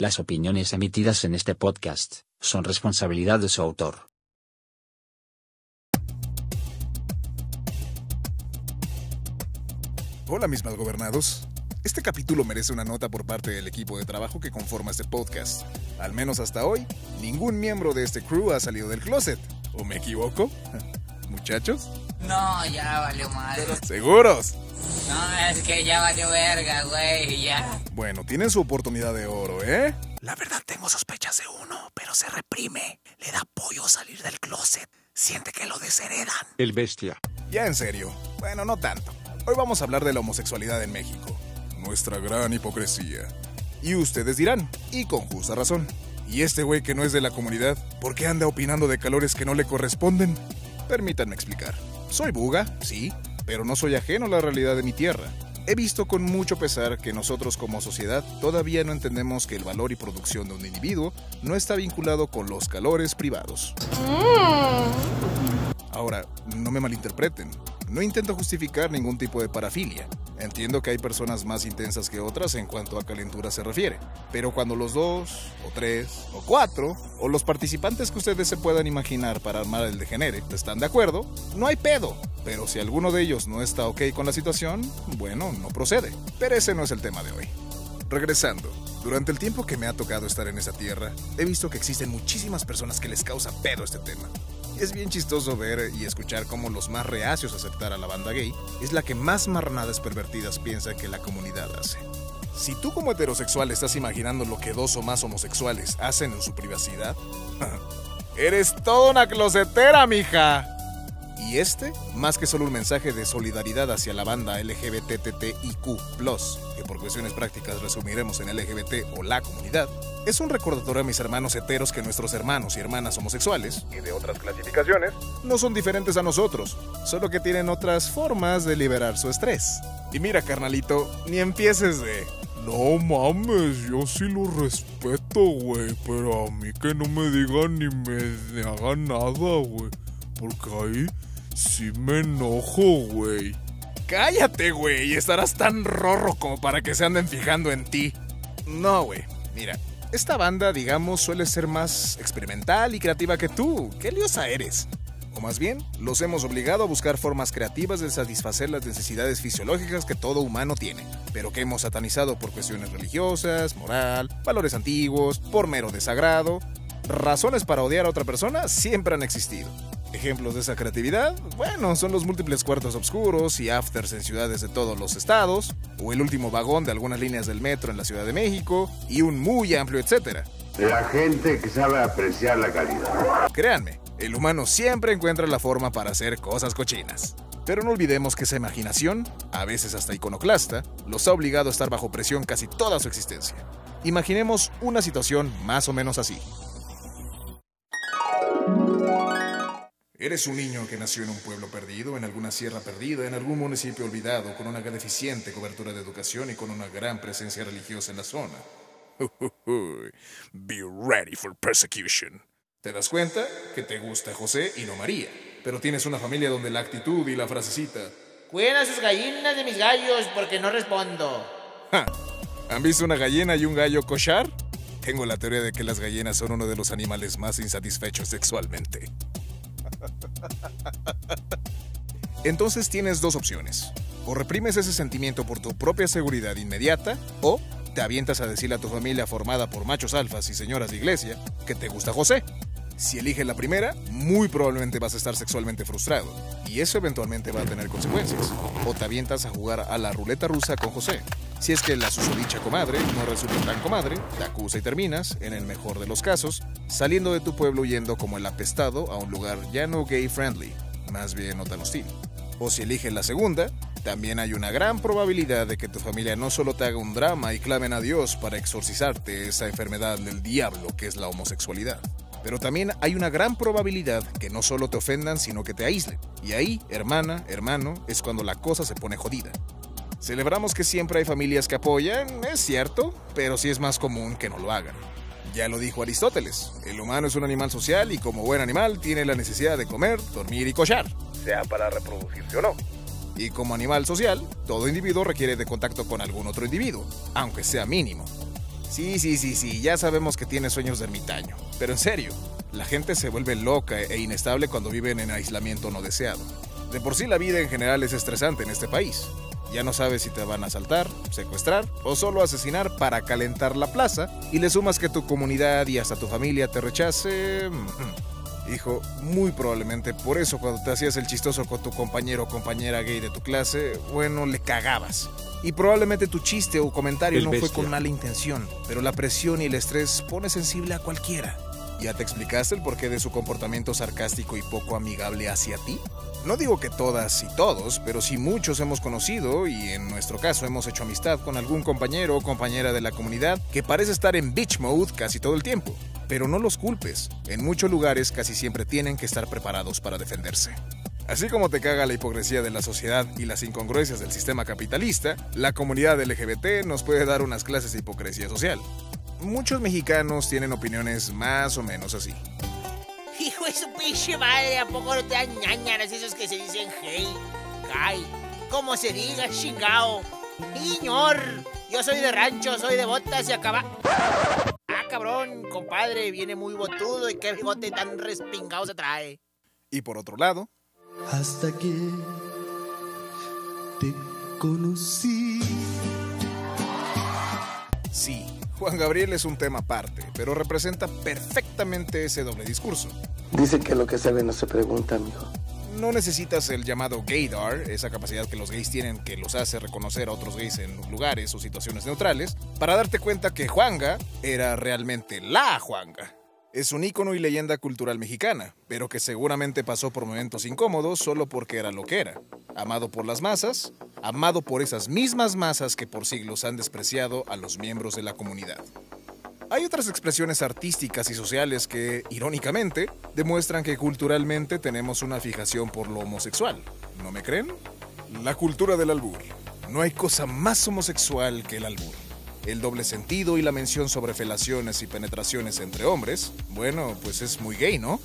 Las opiniones emitidas en este podcast son responsabilidad de su autor. Hola mis malgobernados. Este capítulo merece una nota por parte del equipo de trabajo que conforma este podcast. Al menos hasta hoy, ningún miembro de este crew ha salido del closet. ¿O me equivoco? Muchachos, No, ya valió madre. ¿seguros? No, es que ya valió verga, güey, ya. Bueno, tienen su oportunidad de oro, ¿eh? La verdad tengo sospechas de uno, pero se reprime. Le da apoyo salir del closet. Siente que lo desheredan. El bestia. Ya en serio. Bueno, no tanto. Hoy vamos a hablar de la homosexualidad en México. Nuestra gran hipocresía. Y ustedes dirán, y con justa razón. ¿Y este güey que no es de la comunidad, por qué anda opinando de calores que no le corresponden? Permítanme explicar. Soy buga, sí, pero no soy ajeno a la realidad de mi tierra. He visto con mucho pesar que nosotros como sociedad todavía no entendemos que el valor y producción de un individuo no está vinculado con los calores privados. Ahora, no me malinterpreten. No intento justificar ningún tipo de parafilia. Entiendo que hay personas más intensas que otras en cuanto a calentura se refiere. Pero cuando los dos, o tres, o cuatro, o los participantes que ustedes se puedan imaginar para armar el degenere están de acuerdo, no hay pedo. Pero si alguno de ellos no está ok con la situación, bueno, no procede. Pero ese no es el tema de hoy. Regresando, durante el tiempo que me ha tocado estar en esa tierra, he visto que existen muchísimas personas que les causa pedo este tema. Es bien chistoso ver y escuchar cómo los más reacios a aceptar a la banda gay es la que más marranadas pervertidas piensa que la comunidad hace. Si tú como heterosexual estás imaginando lo que dos o más homosexuales hacen en su privacidad, eres toda una closetera, mija. Y este, más que solo un mensaje de solidaridad hacia la banda LGBTTIQ, que por cuestiones prácticas resumiremos en LGBT o la comunidad, es un recordatorio a mis hermanos heteros que nuestros hermanos y hermanas homosexuales, y de otras clasificaciones, no son diferentes a nosotros, solo que tienen otras formas de liberar su estrés. Y mira, carnalito, ni empieces de. No mames, yo sí lo respeto, güey, pero a mí que no me digan ni me hagan nada, güey. Porque ahí sí me enojo, güey. Cállate, güey, estarás tan rorro como para que se anden fijando en ti. No, güey, mira, esta banda, digamos, suele ser más experimental y creativa que tú. ¿Qué liosa eres? O más bien, los hemos obligado a buscar formas creativas de satisfacer las necesidades fisiológicas que todo humano tiene, pero que hemos satanizado por cuestiones religiosas, moral, valores antiguos, por mero desagrado. Razones para odiar a otra persona siempre han existido. Ejemplos de esa creatividad, bueno, son los múltiples cuartos oscuros y afters en ciudades de todos los estados, o el último vagón de algunas líneas del metro en la Ciudad de México, y un muy amplio etcétera. La gente que sabe apreciar la calidad. Créanme, el humano siempre encuentra la forma para hacer cosas cochinas. Pero no olvidemos que esa imaginación, a veces hasta iconoclasta, los ha obligado a estar bajo presión casi toda su existencia. Imaginemos una situación más o menos así. Eres un niño que nació en un pueblo perdido, en alguna sierra perdida, en algún municipio olvidado, con una deficiente cobertura de educación y con una gran presencia religiosa en la zona. Be ready for persecution. ¿Te das cuenta? Que te gusta José y no María. Pero tienes una familia donde la actitud y la frasecita. Cuiden a sus gallinas de mis gallos porque no respondo. ¡Ja! ¿Han visto una gallina y un gallo cochar? Tengo la teoría de que las gallinas son uno de los animales más insatisfechos sexualmente. Entonces tienes dos opciones. O reprimes ese sentimiento por tu propia seguridad inmediata, o te avientas a decirle a tu familia formada por machos alfas y señoras de iglesia que te gusta José. Si eliges la primera, muy probablemente vas a estar sexualmente frustrado, y eso eventualmente va a tener consecuencias. O te avientas a jugar a la ruleta rusa con José. Si es que la susodicha comadre no resulta tan comadre, te acusa y terminas, en el mejor de los casos, saliendo de tu pueblo yendo como el apestado a un lugar ya no gay friendly, más bien no tan hostil. O si eliges la segunda, también hay una gran probabilidad de que tu familia no solo te haga un drama y clamen a Dios para exorcizarte esa enfermedad del diablo que es la homosexualidad. Pero también hay una gran probabilidad que no solo te ofendan, sino que te aíslen. Y ahí, hermana, hermano, es cuando la cosa se pone jodida. Celebramos que siempre hay familias que apoyan, es cierto, pero sí es más común que no lo hagan. Ya lo dijo Aristóteles, el humano es un animal social y como buen animal tiene la necesidad de comer, dormir y cochar, sea para reproducirse o no. Y como animal social, todo individuo requiere de contacto con algún otro individuo, aunque sea mínimo. Sí, sí, sí, sí, ya sabemos que tienes sueños de ermitaño. Pero en serio, la gente se vuelve loca e inestable cuando viven en aislamiento no deseado. De por sí la vida en general es estresante en este país. Ya no sabes si te van a asaltar, secuestrar o solo asesinar para calentar la plaza y le sumas que tu comunidad y hasta tu familia te rechace. Hijo, muy probablemente por eso cuando te hacías el chistoso con tu compañero o compañera gay de tu clase, bueno, le cagabas. Y probablemente tu chiste o comentario El no fue con mala intención, pero la presión y el estrés pone sensible a cualquiera. ¿Ya te explicaste el porqué de su comportamiento sarcástico y poco amigable hacia ti? No digo que todas y todos, pero sí muchos hemos conocido y en nuestro caso hemos hecho amistad con algún compañero o compañera de la comunidad que parece estar en bitch mode casi todo el tiempo. Pero no los culpes, en muchos lugares casi siempre tienen que estar preparados para defenderse. Así como te caga la hipocresía de la sociedad y las incongruencias del sistema capitalista, la comunidad LGBT nos puede dar unas clases de hipocresía social. Muchos mexicanos tienen opiniones más o menos así. Hijo de su pinche madre, ¿a poco no te dan ñañaras esos que se dicen hey, gay? Como se diga, chingao. Señor, yo soy de rancho, soy de botas y acaba. Ah, cabrón, compadre, viene muy botudo y qué bigote tan respingado se trae. Y por otro lado, hasta que te conocí. sí, Juan Gabriel es un tema aparte, pero representa perfectamente ese doble discurso. Dice que lo que se ve no se pregunta, amigo. No necesitas el llamado gaydar, esa capacidad que los gays tienen que los hace reconocer a otros gays en lugares o situaciones neutrales, para darte cuenta que Juanga era realmente la Juanga. Es un ícono y leyenda cultural mexicana, pero que seguramente pasó por momentos incómodos solo porque era lo que era. Amado por las masas, amado por esas mismas masas que por siglos han despreciado a los miembros de la comunidad. Hay otras expresiones artísticas y sociales que, irónicamente, demuestran que culturalmente tenemos una fijación por lo homosexual. ¿No me creen? La cultura del albur. No hay cosa más homosexual que el albur. El doble sentido y la mención sobre felaciones y penetraciones entre hombres, bueno, pues es muy gay, ¿no?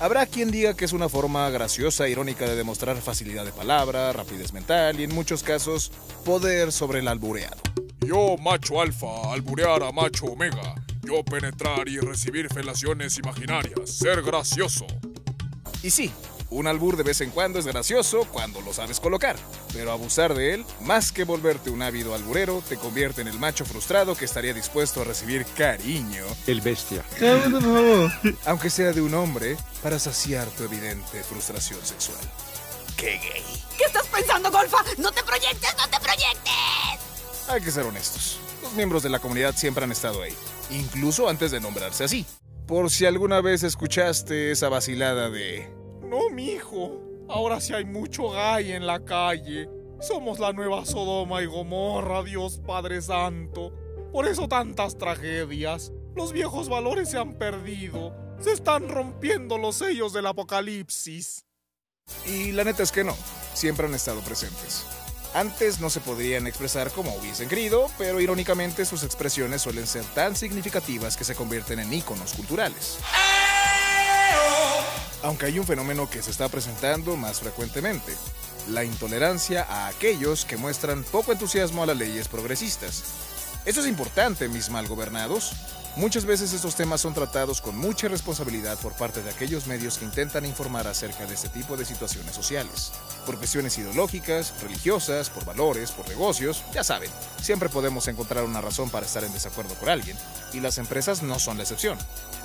Habrá quien diga que es una forma graciosa e irónica de demostrar facilidad de palabra, rapidez mental y en muchos casos poder sobre el albureado. Yo, macho alfa, alburear a macho omega. Yo penetrar y recibir felaciones imaginarias. Ser gracioso. Y sí, un albur de vez en cuando es gracioso cuando lo sabes colocar, pero abusar de él, más que volverte un ávido alburero, te convierte en el macho frustrado que estaría dispuesto a recibir cariño, El bestia. aunque sea de un hombre, para saciar tu evidente frustración sexual. ¡Qué gay! ¿Qué estás pensando, Golfa? ¡No te proyectes, no te proyectes! Hay que ser honestos. Los miembros de la comunidad siempre han estado ahí, incluso antes de nombrarse así. Por si alguna vez escuchaste esa vacilada de... No, mijo. Ahora sí hay mucho gay en la calle. Somos la nueva Sodoma y Gomorra, Dios Padre Santo. Por eso tantas tragedias. Los viejos valores se han perdido. Se están rompiendo los sellos del apocalipsis. Y la neta es que no, siempre han estado presentes. Antes no se podrían expresar como hubiesen querido, pero irónicamente sus expresiones suelen ser tan significativas que se convierten en íconos culturales. Aunque hay un fenómeno que se está presentando más frecuentemente, la intolerancia a aquellos que muestran poco entusiasmo a las leyes progresistas. Esto es importante, mis mal gobernados. Muchas veces estos temas son tratados con mucha responsabilidad por parte de aquellos medios que intentan informar acerca de este tipo de situaciones sociales. Por cuestiones ideológicas, religiosas, por valores, por negocios, ya saben, siempre podemos encontrar una razón para estar en desacuerdo con alguien, y las empresas no son la excepción.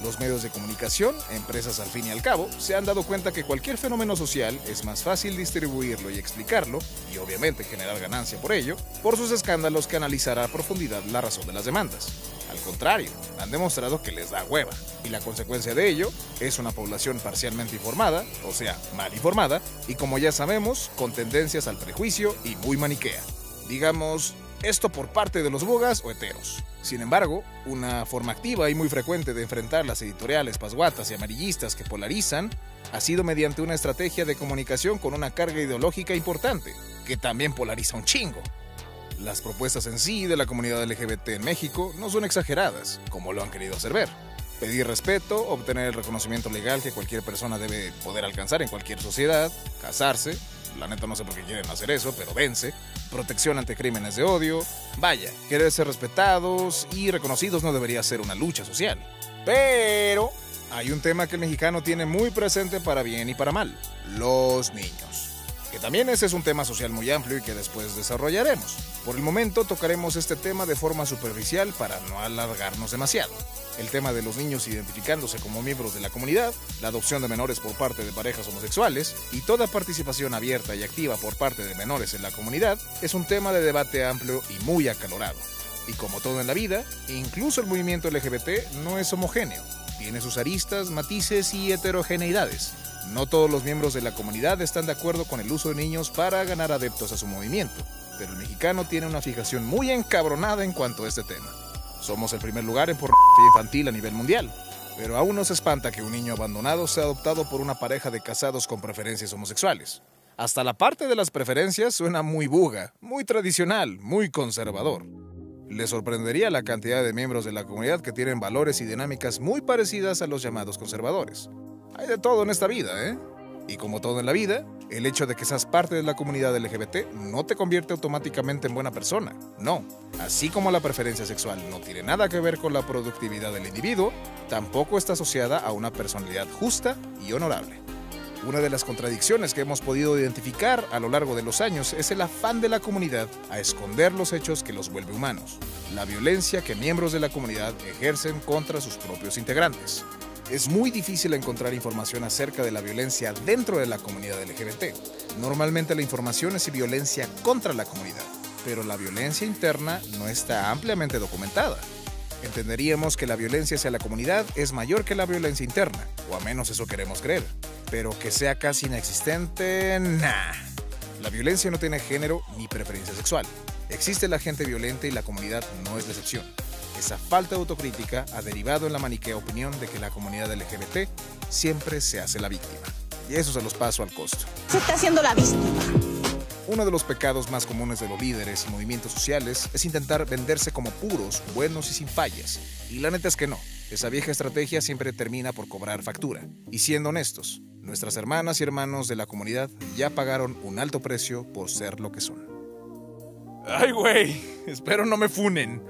Los medios de comunicación, empresas al fin y al cabo, se han dado cuenta que cualquier fenómeno social es más fácil distribuirlo y explicarlo, y obviamente generar ganancia por ello, por sus escándalos que analizar a profundidad la razón de las demandas. Al contrario, han demostrado que les da hueva, y la consecuencia de ello es una población parcialmente informada, o sea, mal informada, y como ya sabemos, con tendencias al prejuicio y muy maniquea. Digamos, esto por parte de los bogas o heteros. Sin embargo, una forma activa y muy frecuente de enfrentar las editoriales pasguatas y amarillistas que polarizan ha sido mediante una estrategia de comunicación con una carga ideológica importante, que también polariza un chingo. Las propuestas en sí de la comunidad LGBT en México no son exageradas, como lo han querido hacer ver. Pedir respeto, obtener el reconocimiento legal que cualquier persona debe poder alcanzar en cualquier sociedad, casarse, la neta no sé por qué quieren hacer eso, pero vence, protección ante crímenes de odio, vaya, querer ser respetados y reconocidos no debería ser una lucha social. Pero hay un tema que el mexicano tiene muy presente para bien y para mal, los niños. Que también ese es un tema social muy amplio y que después desarrollaremos. Por el momento tocaremos este tema de forma superficial para no alargarnos demasiado. El tema de los niños identificándose como miembros de la comunidad, la adopción de menores por parte de parejas homosexuales y toda participación abierta y activa por parte de menores en la comunidad es un tema de debate amplio y muy acalorado. Y como todo en la vida, incluso el movimiento LGBT no es homogéneo. Tiene sus aristas, matices y heterogeneidades. No todos los miembros de la comunidad están de acuerdo con el uso de niños para ganar adeptos a su movimiento, pero el mexicano tiene una fijación muy encabronada en cuanto a este tema. Somos el primer lugar en pornografía infantil a nivel mundial, pero aún nos espanta que un niño abandonado sea adoptado por una pareja de casados con preferencias homosexuales. Hasta la parte de las preferencias suena muy buga, muy tradicional, muy conservador. Le sorprendería la cantidad de miembros de la comunidad que tienen valores y dinámicas muy parecidas a los llamados conservadores. Hay de todo en esta vida, ¿eh? Y como todo en la vida, el hecho de que seas parte de la comunidad LGBT no te convierte automáticamente en buena persona. No. Así como la preferencia sexual no tiene nada que ver con la productividad del individuo, tampoco está asociada a una personalidad justa y honorable. Una de las contradicciones que hemos podido identificar a lo largo de los años es el afán de la comunidad a esconder los hechos que los vuelve humanos, la violencia que miembros de la comunidad ejercen contra sus propios integrantes. Es muy difícil encontrar información acerca de la violencia dentro de la comunidad LGBT. Normalmente la información es violencia contra la comunidad, pero la violencia interna no está ampliamente documentada. Entenderíamos que la violencia hacia la comunidad es mayor que la violencia interna, o a menos eso queremos creer. Pero que sea casi inexistente, nah. La violencia no tiene género ni preferencia sexual. Existe la gente violenta y la comunidad no es la excepción. Esa falta de autocrítica ha derivado en la maniquea opinión de que la comunidad LGBT siempre se hace la víctima. Y eso se los paso al costo. Se está haciendo la víctima. Uno de los pecados más comunes de los líderes y movimientos sociales es intentar venderse como puros, buenos y sin fallas. Y la neta es que no. Esa vieja estrategia siempre termina por cobrar factura. Y siendo honestos, nuestras hermanas y hermanos de la comunidad ya pagaron un alto precio por ser lo que son. Ay, güey, espero no me funen.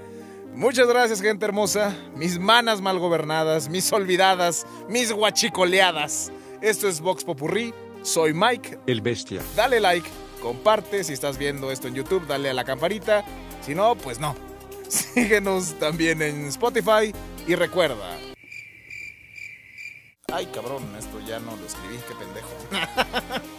Muchas gracias, gente hermosa. Mis manas mal gobernadas, mis olvidadas, mis guachicoleadas. Esto es Vox Popurrí. Soy Mike. El bestia. Dale like, comparte. Si estás viendo esto en YouTube, dale a la campanita. Si no, pues no. Síguenos también en Spotify. Y recuerda. Ay, cabrón, esto ya no lo escribí, qué pendejo.